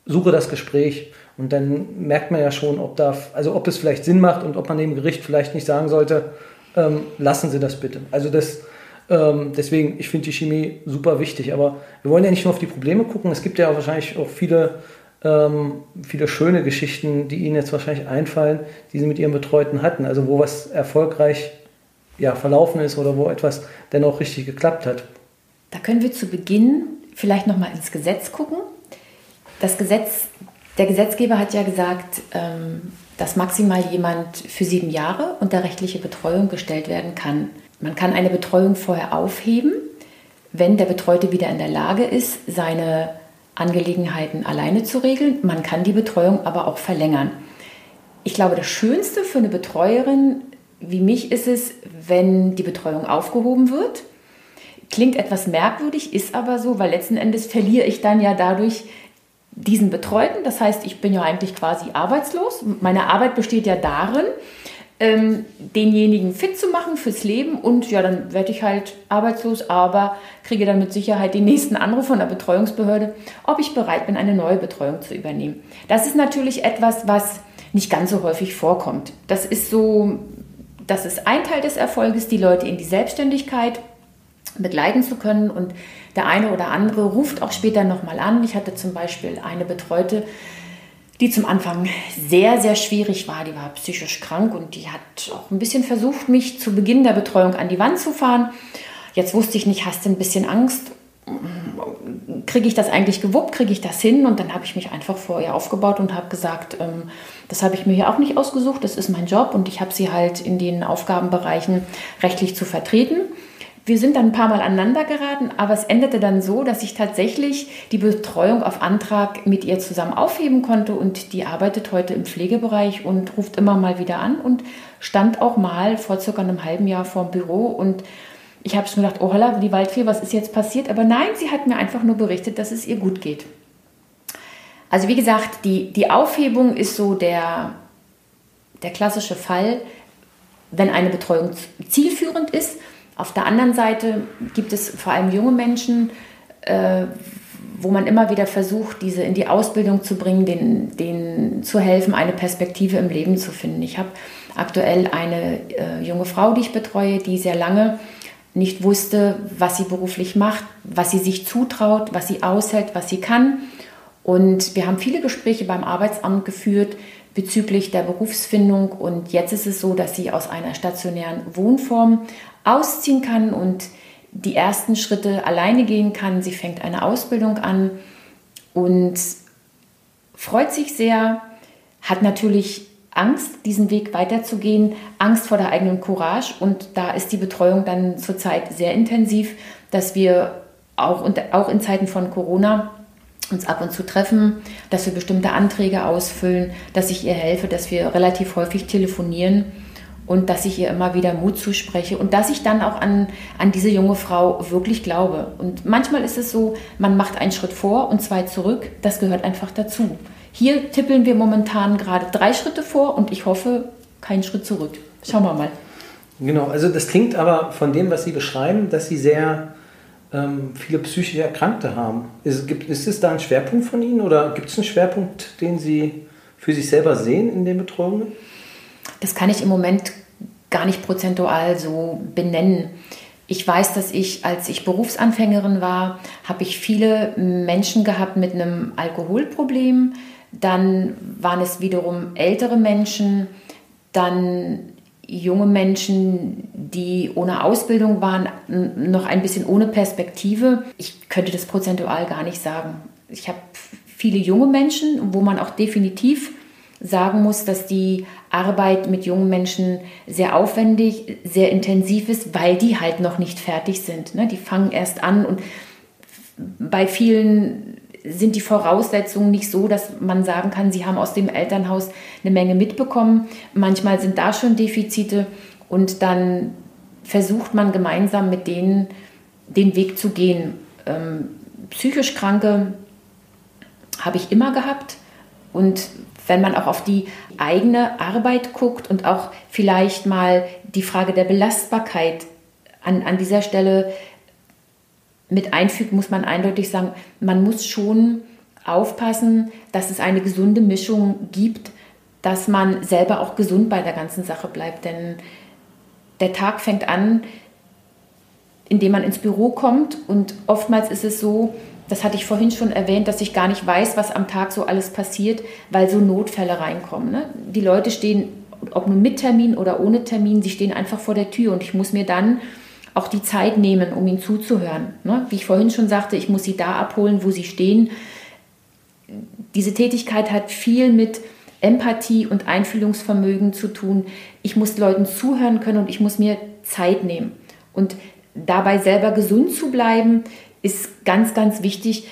suche das Gespräch. Und dann merkt man ja schon, ob da, also ob es vielleicht Sinn macht und ob man dem Gericht vielleicht nicht sagen sollte, ähm, lassen Sie das bitte. Also das, ähm, deswegen, ich finde die Chemie super wichtig. Aber wir wollen ja nicht nur auf die Probleme gucken. Es gibt ja auch wahrscheinlich auch viele ähm, viele schöne Geschichten, die Ihnen jetzt wahrscheinlich einfallen, die Sie mit Ihren Betreuten hatten. Also wo was erfolgreich ja, verlaufen ist oder wo etwas dennoch richtig geklappt hat. Da können wir zu Beginn vielleicht noch mal ins Gesetz gucken. Das Gesetz, der Gesetzgeber hat ja gesagt, ähm, dass maximal jemand für sieben Jahre unter rechtliche Betreuung gestellt werden kann. Man kann eine Betreuung vorher aufheben, wenn der Betreute wieder in der Lage ist, seine Angelegenheiten alleine zu regeln. Man kann die Betreuung aber auch verlängern. Ich glaube, das Schönste für eine Betreuerin wie mich ist es, wenn die Betreuung aufgehoben wird. Klingt etwas merkwürdig, ist aber so, weil letzten Endes verliere ich dann ja dadurch diesen Betreuten. Das heißt, ich bin ja eigentlich quasi arbeitslos. Meine Arbeit besteht ja darin, ähm, denjenigen fit zu machen fürs Leben und ja, dann werde ich halt arbeitslos, aber kriege dann mit Sicherheit den nächsten Anruf von der Betreuungsbehörde, ob ich bereit bin, eine neue Betreuung zu übernehmen. Das ist natürlich etwas, was nicht ganz so häufig vorkommt. Das ist so, das ist ein Teil des Erfolges, die Leute in die Selbstständigkeit begleiten zu können und der eine oder andere ruft auch später nochmal an. Ich hatte zum Beispiel eine Betreute, die zum Anfang sehr, sehr schwierig war. Die war psychisch krank und die hat auch ein bisschen versucht, mich zu Beginn der Betreuung an die Wand zu fahren. Jetzt wusste ich nicht, hast du ein bisschen Angst? Kriege ich das eigentlich gewuppt? Kriege ich das hin? Und dann habe ich mich einfach vor ihr aufgebaut und habe gesagt, ähm, das habe ich mir hier auch nicht ausgesucht, das ist mein Job und ich habe sie halt in den Aufgabenbereichen rechtlich zu vertreten. Wir sind dann ein paar Mal aneinander geraten, aber es endete dann so, dass ich tatsächlich die Betreuung auf Antrag mit ihr zusammen aufheben konnte und die arbeitet heute im Pflegebereich und ruft immer mal wieder an und stand auch mal vor circa einem halben Jahr vor dem Büro und ich habe schon gedacht, oh holla, die Waldfee, was ist jetzt passiert? Aber nein, sie hat mir einfach nur berichtet, dass es ihr gut geht. Also wie gesagt, die, die Aufhebung ist so der, der klassische Fall, wenn eine Betreuung zielführend ist auf der anderen Seite gibt es vor allem junge Menschen, äh, wo man immer wieder versucht, diese in die Ausbildung zu bringen, denen, denen zu helfen, eine Perspektive im Leben zu finden. Ich habe aktuell eine äh, junge Frau, die ich betreue, die sehr lange nicht wusste, was sie beruflich macht, was sie sich zutraut, was sie aushält, was sie kann. Und wir haben viele Gespräche beim Arbeitsamt geführt bezüglich der Berufsfindung. Und jetzt ist es so, dass sie aus einer stationären Wohnform ausziehen kann und die ersten Schritte alleine gehen kann. Sie fängt eine Ausbildung an und freut sich sehr, hat natürlich Angst, diesen Weg weiterzugehen, Angst vor der eigenen Courage. Und da ist die Betreuung dann zurzeit sehr intensiv, dass wir auch, und auch in Zeiten von Corona uns ab und zu treffen, dass wir bestimmte Anträge ausfüllen, dass ich ihr helfe, dass wir relativ häufig telefonieren und dass ich ihr immer wieder Mut zuspreche und dass ich dann auch an, an diese junge Frau wirklich glaube. Und manchmal ist es so, man macht einen Schritt vor und zwei zurück, das gehört einfach dazu. Hier tippeln wir momentan gerade drei Schritte vor und ich hoffe, keinen Schritt zurück. Schauen wir mal. Genau, also das klingt aber von dem, was Sie beschreiben, dass Sie sehr ähm, viele psychische Erkrankte haben. Ist, gibt, ist es da ein Schwerpunkt von Ihnen oder gibt es einen Schwerpunkt, den Sie für sich selber sehen in den Betreuungen? Das kann ich im Moment gar nicht prozentual so benennen. Ich weiß, dass ich, als ich Berufsanfängerin war, habe ich viele Menschen gehabt mit einem Alkoholproblem. Dann waren es wiederum ältere Menschen, dann junge Menschen, die ohne Ausbildung waren, noch ein bisschen ohne Perspektive. Ich könnte das prozentual gar nicht sagen. Ich habe viele junge Menschen, wo man auch definitiv sagen muss, dass die Arbeit mit jungen Menschen sehr aufwendig, sehr intensiv ist, weil die halt noch nicht fertig sind. Ne? Die fangen erst an und bei vielen sind die Voraussetzungen nicht so, dass man sagen kann, sie haben aus dem Elternhaus eine Menge mitbekommen. Manchmal sind da schon Defizite und dann versucht man gemeinsam mit denen den Weg zu gehen. Ähm, psychisch Kranke habe ich immer gehabt und wenn man auch auf die eigene Arbeit guckt und auch vielleicht mal die Frage der Belastbarkeit an, an dieser Stelle mit einfügt, muss man eindeutig sagen, man muss schon aufpassen, dass es eine gesunde Mischung gibt, dass man selber auch gesund bei der ganzen Sache bleibt. Denn der Tag fängt an, indem man ins Büro kommt und oftmals ist es so, das hatte ich vorhin schon erwähnt, dass ich gar nicht weiß, was am Tag so alles passiert, weil so Notfälle reinkommen. Ne? Die Leute stehen, ob nun mit Termin oder ohne Termin, sie stehen einfach vor der Tür und ich muss mir dann auch die Zeit nehmen, um ihnen zuzuhören. Ne? Wie ich vorhin schon sagte, ich muss sie da abholen, wo sie stehen. Diese Tätigkeit hat viel mit Empathie und Einfühlungsvermögen zu tun. Ich muss Leuten zuhören können und ich muss mir Zeit nehmen. Und dabei selber gesund zu bleiben, ist ganz, ganz wichtig.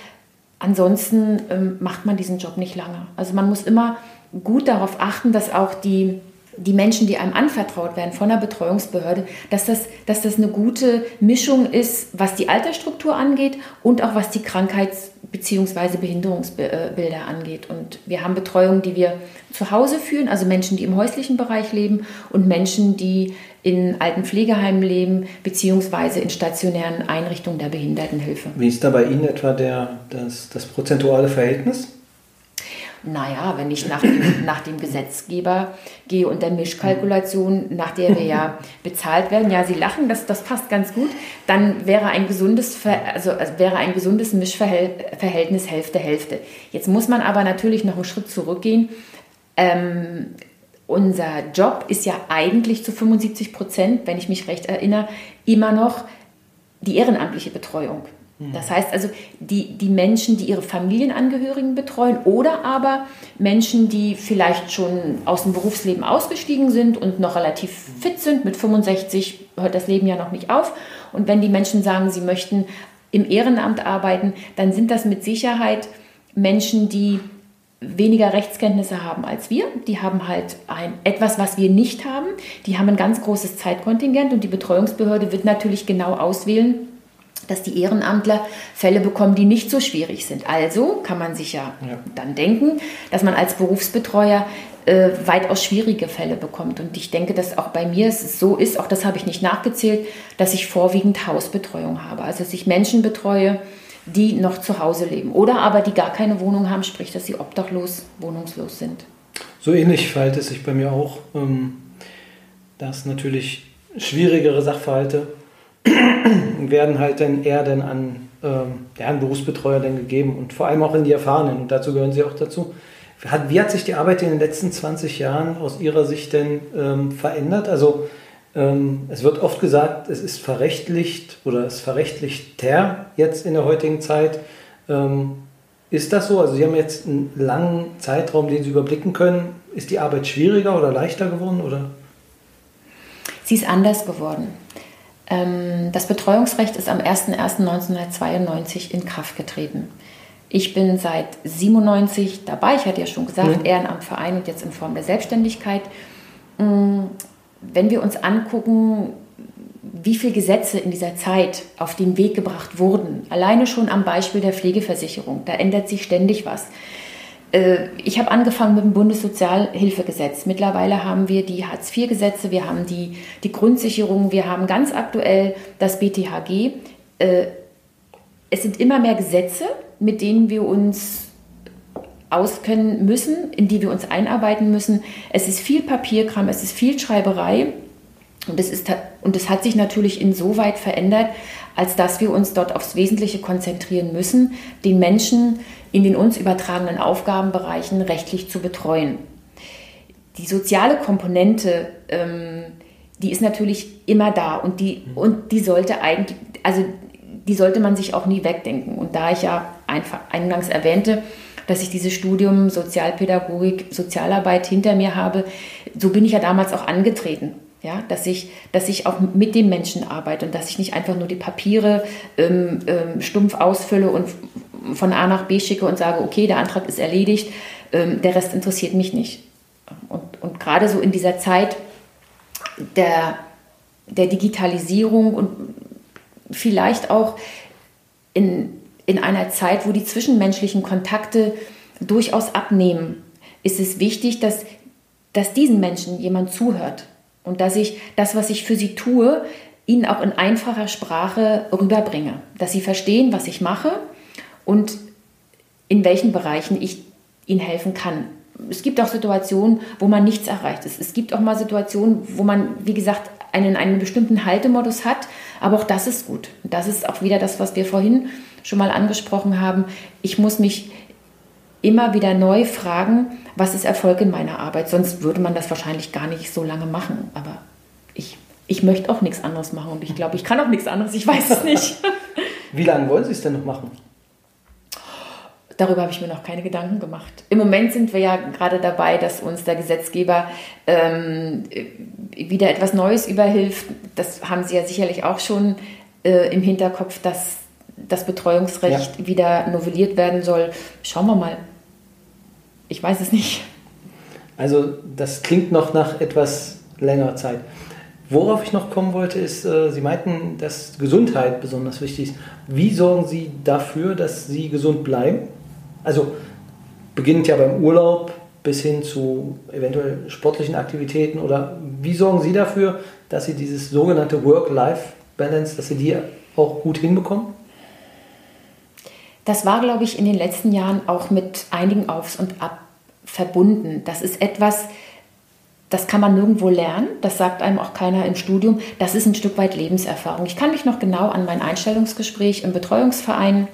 Ansonsten ähm, macht man diesen Job nicht lange. Also man muss immer gut darauf achten, dass auch die die Menschen, die einem anvertraut werden von der Betreuungsbehörde, dass das, dass das eine gute Mischung ist, was die Altersstruktur angeht und auch was die Krankheits- bzw. Behinderungsbilder angeht. Und wir haben Betreuung, die wir zu Hause führen, also Menschen, die im häuslichen Bereich leben und Menschen, die in alten Pflegeheimen leben, beziehungsweise in stationären Einrichtungen der Behindertenhilfe. Wie ist da bei Ihnen etwa der, das, das prozentuale Verhältnis? Naja, wenn ich nach dem, nach dem Gesetzgeber gehe und der Mischkalkulation, nach der wir ja bezahlt werden, ja, Sie lachen, das, das passt ganz gut, dann wäre ein gesundes, also, also wäre ein gesundes Mischverhältnis Hälfte, Hälfte. Jetzt muss man aber natürlich noch einen Schritt zurückgehen. Ähm, unser Job ist ja eigentlich zu 75 Prozent, wenn ich mich recht erinnere, immer noch die ehrenamtliche Betreuung. Das heißt also, die, die Menschen, die ihre Familienangehörigen betreuen oder aber Menschen, die vielleicht schon aus dem Berufsleben ausgestiegen sind und noch relativ fit sind, mit 65 hört das Leben ja noch nicht auf. Und wenn die Menschen sagen, sie möchten im Ehrenamt arbeiten, dann sind das mit Sicherheit Menschen, die weniger Rechtskenntnisse haben als wir. Die haben halt ein, etwas, was wir nicht haben. Die haben ein ganz großes Zeitkontingent und die Betreuungsbehörde wird natürlich genau auswählen, dass die Ehrenamtler Fälle bekommen, die nicht so schwierig sind. Also kann man sich ja, ja. dann denken, dass man als Berufsbetreuer äh, weitaus schwierige Fälle bekommt. Und ich denke, dass auch bei mir es so ist, auch das habe ich nicht nachgezählt, dass ich vorwiegend Hausbetreuung habe. Also dass ich Menschen betreue, die noch zu Hause leben oder aber die gar keine Wohnung haben, sprich, dass sie obdachlos, wohnungslos sind. So ähnlich verhält es sich bei mir auch. Ähm, dass natürlich schwierigere Sachverhalte werden halt dann eher dann an ähm, ja, Berufsbetreuer dann gegeben und vor allem auch in die Erfahrenen. Und dazu gehören Sie auch dazu. Wie hat sich die Arbeit in den letzten 20 Jahren aus Ihrer Sicht denn ähm, verändert? Also ähm, es wird oft gesagt, es ist verrechtlicht oder es verrechtlichter jetzt in der heutigen Zeit. Ähm, ist das so? Also Sie haben jetzt einen langen Zeitraum, den Sie überblicken können. Ist die Arbeit schwieriger oder leichter geworden? Oder? Sie ist anders geworden. Ähm, das Betreuungsrecht ist am 01.01.1992 in Kraft getreten. Ich bin seit 97 dabei. Ich hatte ja schon gesagt, mhm. Ehrenamt, Verein und jetzt in Form der Selbstständigkeit. Mm, wenn wir uns angucken, wie viele Gesetze in dieser Zeit auf den Weg gebracht wurden, alleine schon am Beispiel der Pflegeversicherung, da ändert sich ständig was. Äh, ich habe angefangen mit dem Bundessozialhilfegesetz. Mittlerweile haben wir die Hartz-IV-Gesetze, wir haben die, die Grundsicherung, wir haben ganz aktuell das BTHG. Äh, es sind immer mehr Gesetze, mit denen wir uns auskennen müssen, in die wir uns einarbeiten müssen. Es ist viel Papierkram, es ist viel Schreiberei. Und es, ist, und es hat sich natürlich insoweit verändert, als dass wir uns dort aufs Wesentliche konzentrieren müssen, den Menschen in den uns übertragenen Aufgabenbereichen rechtlich zu betreuen. Die soziale Komponente, ähm, die ist natürlich immer da und die, und die sollte eigentlich, also die sollte man sich auch nie wegdenken. Und da ich ja einfach eingangs erwähnte, dass ich dieses Studium Sozialpädagogik, Sozialarbeit hinter mir habe, so bin ich ja damals auch angetreten. Ja, dass ich, dass ich auch mit den Menschen arbeite und dass ich nicht einfach nur die Papiere ähm, ähm, stumpf ausfülle und von A nach B schicke und sage, okay, der Antrag ist erledigt, ähm, der Rest interessiert mich nicht. Und, und gerade so in dieser Zeit der, der Digitalisierung und vielleicht auch in, in einer Zeit, wo die zwischenmenschlichen Kontakte durchaus abnehmen, ist es wichtig, dass, dass diesen Menschen jemand zuhört und dass ich das, was ich für sie tue, ihnen auch in einfacher Sprache rüberbringe, dass sie verstehen, was ich mache und in welchen Bereichen ich ihnen helfen kann. Es gibt auch Situationen, wo man nichts erreicht ist. Es gibt auch mal Situationen, wo man, wie gesagt, einen, einen bestimmten Haltemodus hat, aber auch das ist gut. Das ist auch wieder das, was wir vorhin schon mal angesprochen haben. Ich muss mich immer wieder neu fragen, was ist Erfolg in meiner Arbeit? Sonst würde man das wahrscheinlich gar nicht so lange machen. Aber ich, ich möchte auch nichts anderes machen und ich glaube, ich kann auch nichts anderes, ich weiß es nicht. Wie lange wollen Sie es denn noch machen? Darüber habe ich mir noch keine Gedanken gemacht. Im Moment sind wir ja gerade dabei, dass uns der Gesetzgeber ähm, wieder etwas Neues überhilft. Das haben Sie ja sicherlich auch schon äh, im Hinterkopf, dass das Betreuungsrecht ja. wieder novelliert werden soll. Schauen wir mal. Ich weiß es nicht. Also das klingt noch nach etwas längerer Zeit. Worauf ich noch kommen wollte, ist, äh, Sie meinten, dass Gesundheit besonders wichtig ist. Wie sorgen Sie dafür, dass Sie gesund bleiben? Also beginnt ja beim Urlaub bis hin zu eventuell sportlichen Aktivitäten oder wie sorgen Sie dafür, dass Sie dieses sogenannte Work-Life-Balance, dass Sie die auch gut hinbekommen? Das war, glaube ich, in den letzten Jahren auch mit einigen Aufs und Ab verbunden. Das ist etwas, das kann man nirgendwo lernen, das sagt einem auch keiner im Studium. Das ist ein Stück weit Lebenserfahrung. Ich kann mich noch genau an mein Einstellungsgespräch im Betreuungsverein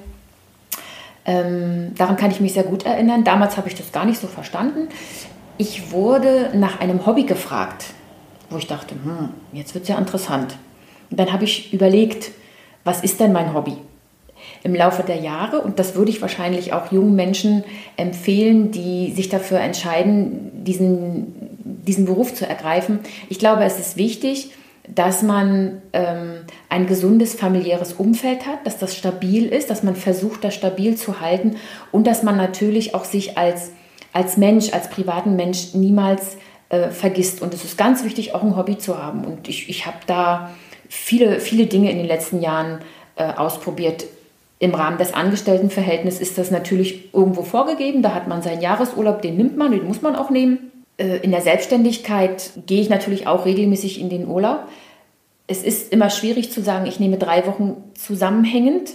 ähm, daran kann ich mich sehr gut erinnern. Damals habe ich das gar nicht so verstanden. Ich wurde nach einem Hobby gefragt, wo ich dachte, hm, jetzt wird es ja interessant. Und dann habe ich überlegt, was ist denn mein Hobby? Im Laufe der Jahre, und das würde ich wahrscheinlich auch jungen Menschen empfehlen, die sich dafür entscheiden, diesen, diesen Beruf zu ergreifen. Ich glaube, es ist wichtig, dass man ähm, ein gesundes familiäres Umfeld hat, dass das stabil ist, dass man versucht, das stabil zu halten und dass man natürlich auch sich als, als Mensch, als privaten Mensch niemals äh, vergisst. Und es ist ganz wichtig, auch ein Hobby zu haben. Und ich, ich habe da viele, viele Dinge in den letzten Jahren äh, ausprobiert. Im Rahmen des Angestelltenverhältnisses ist das natürlich irgendwo vorgegeben. Da hat man seinen Jahresurlaub, den nimmt man, den muss man auch nehmen. Äh, in der Selbstständigkeit gehe ich natürlich auch regelmäßig in den Urlaub. Es ist immer schwierig zu sagen, ich nehme drei Wochen zusammenhängend.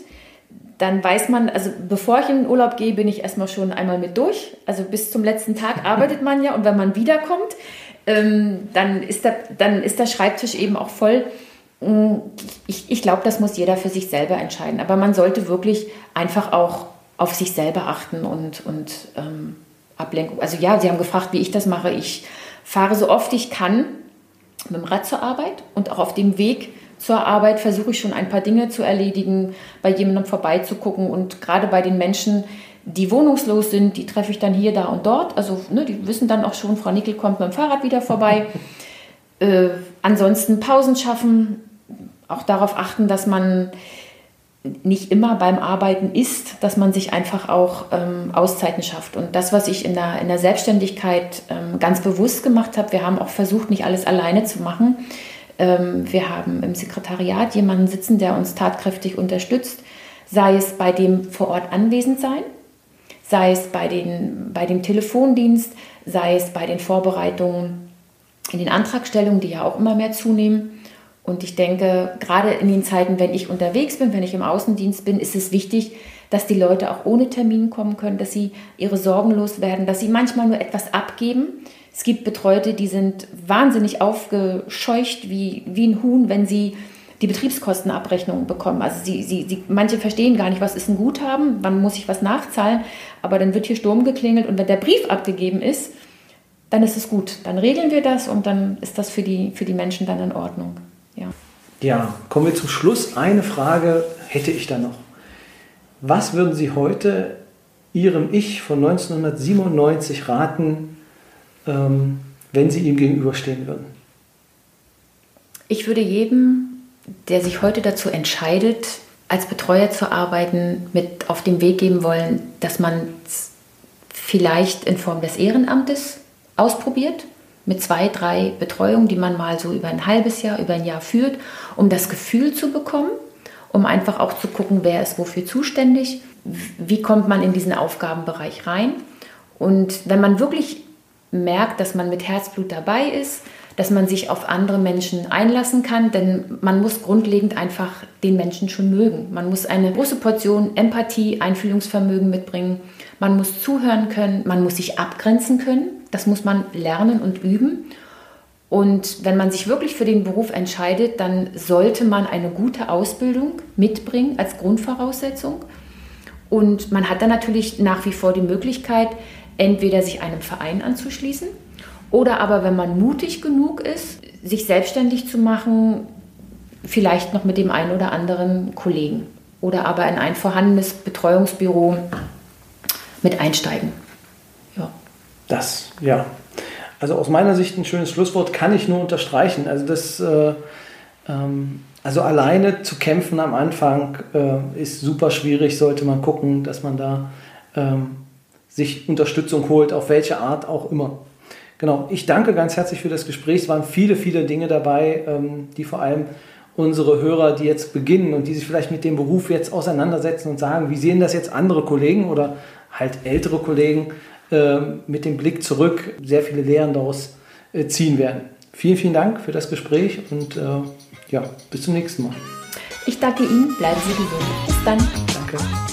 dann weiß man, also bevor ich in den Urlaub gehe, bin ich erstmal schon einmal mit durch. Also bis zum letzten Tag arbeitet man ja und wenn man wiederkommt, ähm, dann, ist der, dann ist der Schreibtisch eben auch voll. Mm, ich, ich glaube, das muss jeder für sich selber entscheiden. Aber man sollte wirklich einfach auch auf sich selber achten und, und ähm, Ablenkung. Also ja, Sie haben gefragt, wie ich das mache. Ich fahre so oft ich kann mit dem Rad zur Arbeit und auch auf dem Weg zur Arbeit versuche ich schon ein paar Dinge zu erledigen, bei jemandem vorbeizugucken und gerade bei den Menschen, die wohnungslos sind, die treffe ich dann hier, da und dort. Also ne, die wissen dann auch schon, Frau Nickel kommt mit dem Fahrrad wieder vorbei. äh, ansonsten Pausen schaffen, auch darauf achten, dass man nicht immer beim Arbeiten ist, dass man sich einfach auch ähm, Auszeiten schafft. Und das, was ich in der, in der Selbstständigkeit ähm, ganz bewusst gemacht habe, wir haben auch versucht, nicht alles alleine zu machen. Ähm, wir haben im Sekretariat jemanden sitzen, der uns tatkräftig unterstützt, sei es bei dem vor Ort anwesend sein, sei es bei, den, bei dem Telefondienst, sei es bei den Vorbereitungen in den Antragstellungen, die ja auch immer mehr zunehmen. Und ich denke, gerade in den Zeiten, wenn ich unterwegs bin, wenn ich im Außendienst bin, ist es wichtig, dass die Leute auch ohne Termin kommen können, dass sie ihre Sorgen loswerden, dass sie manchmal nur etwas abgeben. Es gibt Betreute, die sind wahnsinnig aufgescheucht wie, wie ein Huhn, wenn sie die Betriebskostenabrechnung bekommen. Also sie, sie, sie, manche verstehen gar nicht, was ist ein Guthaben, wann muss ich was nachzahlen, aber dann wird hier Sturm geklingelt und wenn der Brief abgegeben ist, dann ist es gut. Dann regeln wir das und dann ist das für die, für die Menschen dann in Ordnung. Ja. ja, kommen wir zum Schluss. Eine Frage hätte ich da noch. Was würden Sie heute Ihrem Ich von 1997 raten, ähm, wenn Sie ihm gegenüberstehen würden? Ich würde jedem, der sich heute dazu entscheidet, als Betreuer zu arbeiten, mit auf den Weg geben wollen, dass man es vielleicht in Form des Ehrenamtes ausprobiert mit zwei, drei Betreuungen, die man mal so über ein halbes Jahr, über ein Jahr führt, um das Gefühl zu bekommen, um einfach auch zu gucken, wer ist wofür zuständig, wie kommt man in diesen Aufgabenbereich rein. Und wenn man wirklich merkt, dass man mit Herzblut dabei ist, dass man sich auf andere Menschen einlassen kann, denn man muss grundlegend einfach den Menschen schon mögen. Man muss eine große Portion Empathie, Einfühlungsvermögen mitbringen, man muss zuhören können, man muss sich abgrenzen können, das muss man lernen und üben. Und wenn man sich wirklich für den Beruf entscheidet, dann sollte man eine gute Ausbildung mitbringen als Grundvoraussetzung. Und man hat dann natürlich nach wie vor die Möglichkeit, entweder sich einem Verein anzuschließen oder aber, wenn man mutig genug ist, sich selbstständig zu machen, vielleicht noch mit dem einen oder anderen Kollegen oder aber in ein vorhandenes Betreuungsbüro mit einsteigen. Das, ja. Also aus meiner Sicht ein schönes Schlusswort kann ich nur unterstreichen. Also das, äh, ähm, also alleine zu kämpfen am Anfang äh, ist super schwierig. Sollte man gucken, dass man da ähm, sich Unterstützung holt, auf welche Art auch immer. Genau. Ich danke ganz herzlich für das Gespräch. Es waren viele, viele Dinge dabei, ähm, die vor allem unsere Hörer, die jetzt beginnen und die sich vielleicht mit dem Beruf jetzt auseinandersetzen und sagen, wie sehen das jetzt andere Kollegen oder halt ältere Kollegen, mit dem Blick zurück sehr viele Lehren daraus äh, ziehen werden. Vielen, vielen Dank für das Gespräch und äh, ja, bis zum nächsten Mal. Ich danke Ihnen, bleiben Sie gesund. Bis dann. Danke.